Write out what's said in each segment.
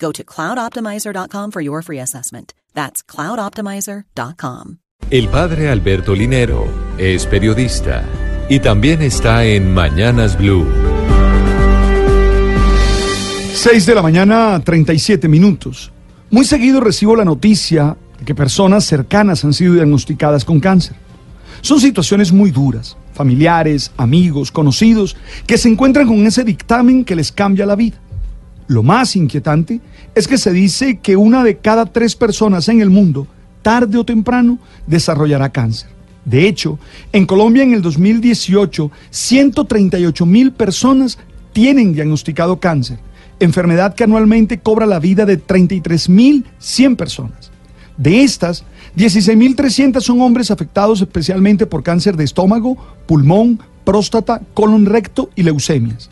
Go to cloudoptimizer.com for your free assessment. That's cloudoptimizer.com. El padre Alberto Linero es periodista y también está en Mañanas Blue. 6 de la mañana, 37 minutos. Muy seguido recibo la noticia de que personas cercanas han sido diagnosticadas con cáncer. Son situaciones muy duras, familiares, amigos, conocidos, que se encuentran con ese dictamen que les cambia la vida. Lo más inquietante es que se dice que una de cada tres personas en el mundo, tarde o temprano, desarrollará cáncer. De hecho, en Colombia en el 2018, 138 mil personas tienen diagnosticado cáncer, enfermedad que anualmente cobra la vida de 33 mil 100 personas. De estas, 16.300 son hombres afectados especialmente por cáncer de estómago, pulmón, próstata, colon recto y leucemias.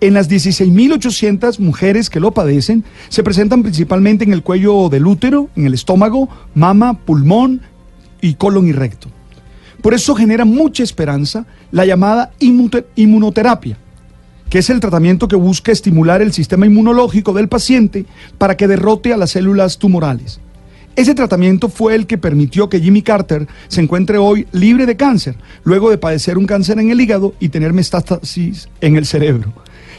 En las 16.800 mujeres que lo padecen, se presentan principalmente en el cuello del útero, en el estómago, mama, pulmón y colon y recto. Por eso genera mucha esperanza la llamada inmunoterapia, que es el tratamiento que busca estimular el sistema inmunológico del paciente para que derrote a las células tumorales. Ese tratamiento fue el que permitió que Jimmy Carter se encuentre hoy libre de cáncer, luego de padecer un cáncer en el hígado y tener metástasis en el cerebro.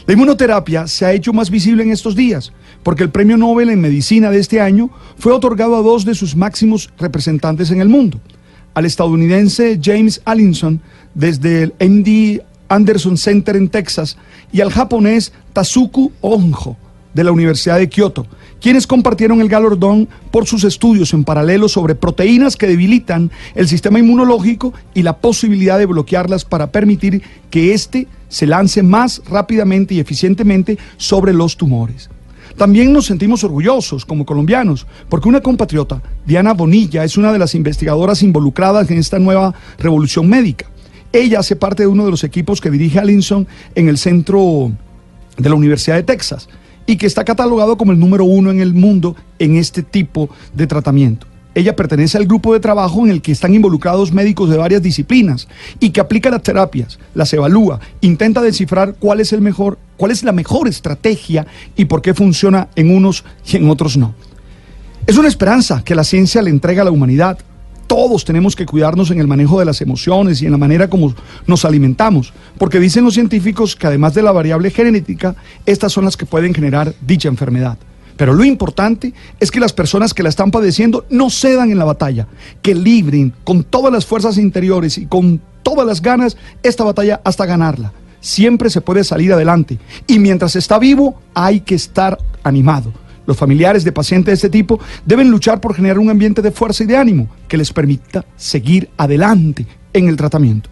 La inmunoterapia se ha hecho más visible en estos días, porque el Premio Nobel en Medicina de este año fue otorgado a dos de sus máximos representantes en el mundo, al estadounidense James Allinson desde el MD Anderson Center en Texas y al japonés Tazuku Onjo de la Universidad de Kioto, quienes compartieron el galardón por sus estudios en paralelo sobre proteínas que debilitan el sistema inmunológico y la posibilidad de bloquearlas para permitir que éste se lance más rápidamente y eficientemente sobre los tumores. También nos sentimos orgullosos como colombianos, porque una compatriota, Diana Bonilla, es una de las investigadoras involucradas en esta nueva revolución médica. Ella hace parte de uno de los equipos que dirige Alinson en el centro de la Universidad de Texas y que está catalogado como el número uno en el mundo en este tipo de tratamiento. Ella pertenece al grupo de trabajo en el que están involucrados médicos de varias disciplinas y que aplica las terapias, las evalúa, intenta descifrar cuál es el mejor, cuál es la mejor estrategia y por qué funciona en unos y en otros no. Es una esperanza que la ciencia le entrega a la humanidad, todos tenemos que cuidarnos en el manejo de las emociones y en la manera como nos alimentamos, porque dicen los científicos que además de la variable genética, estas son las que pueden generar dicha enfermedad. Pero lo importante es que las personas que la están padeciendo no cedan en la batalla, que libren con todas las fuerzas interiores y con todas las ganas esta batalla hasta ganarla. Siempre se puede salir adelante y mientras está vivo hay que estar animado los familiares de pacientes de este tipo deben luchar por generar un ambiente de fuerza y de ánimo que les permita seguir adelante en el tratamiento.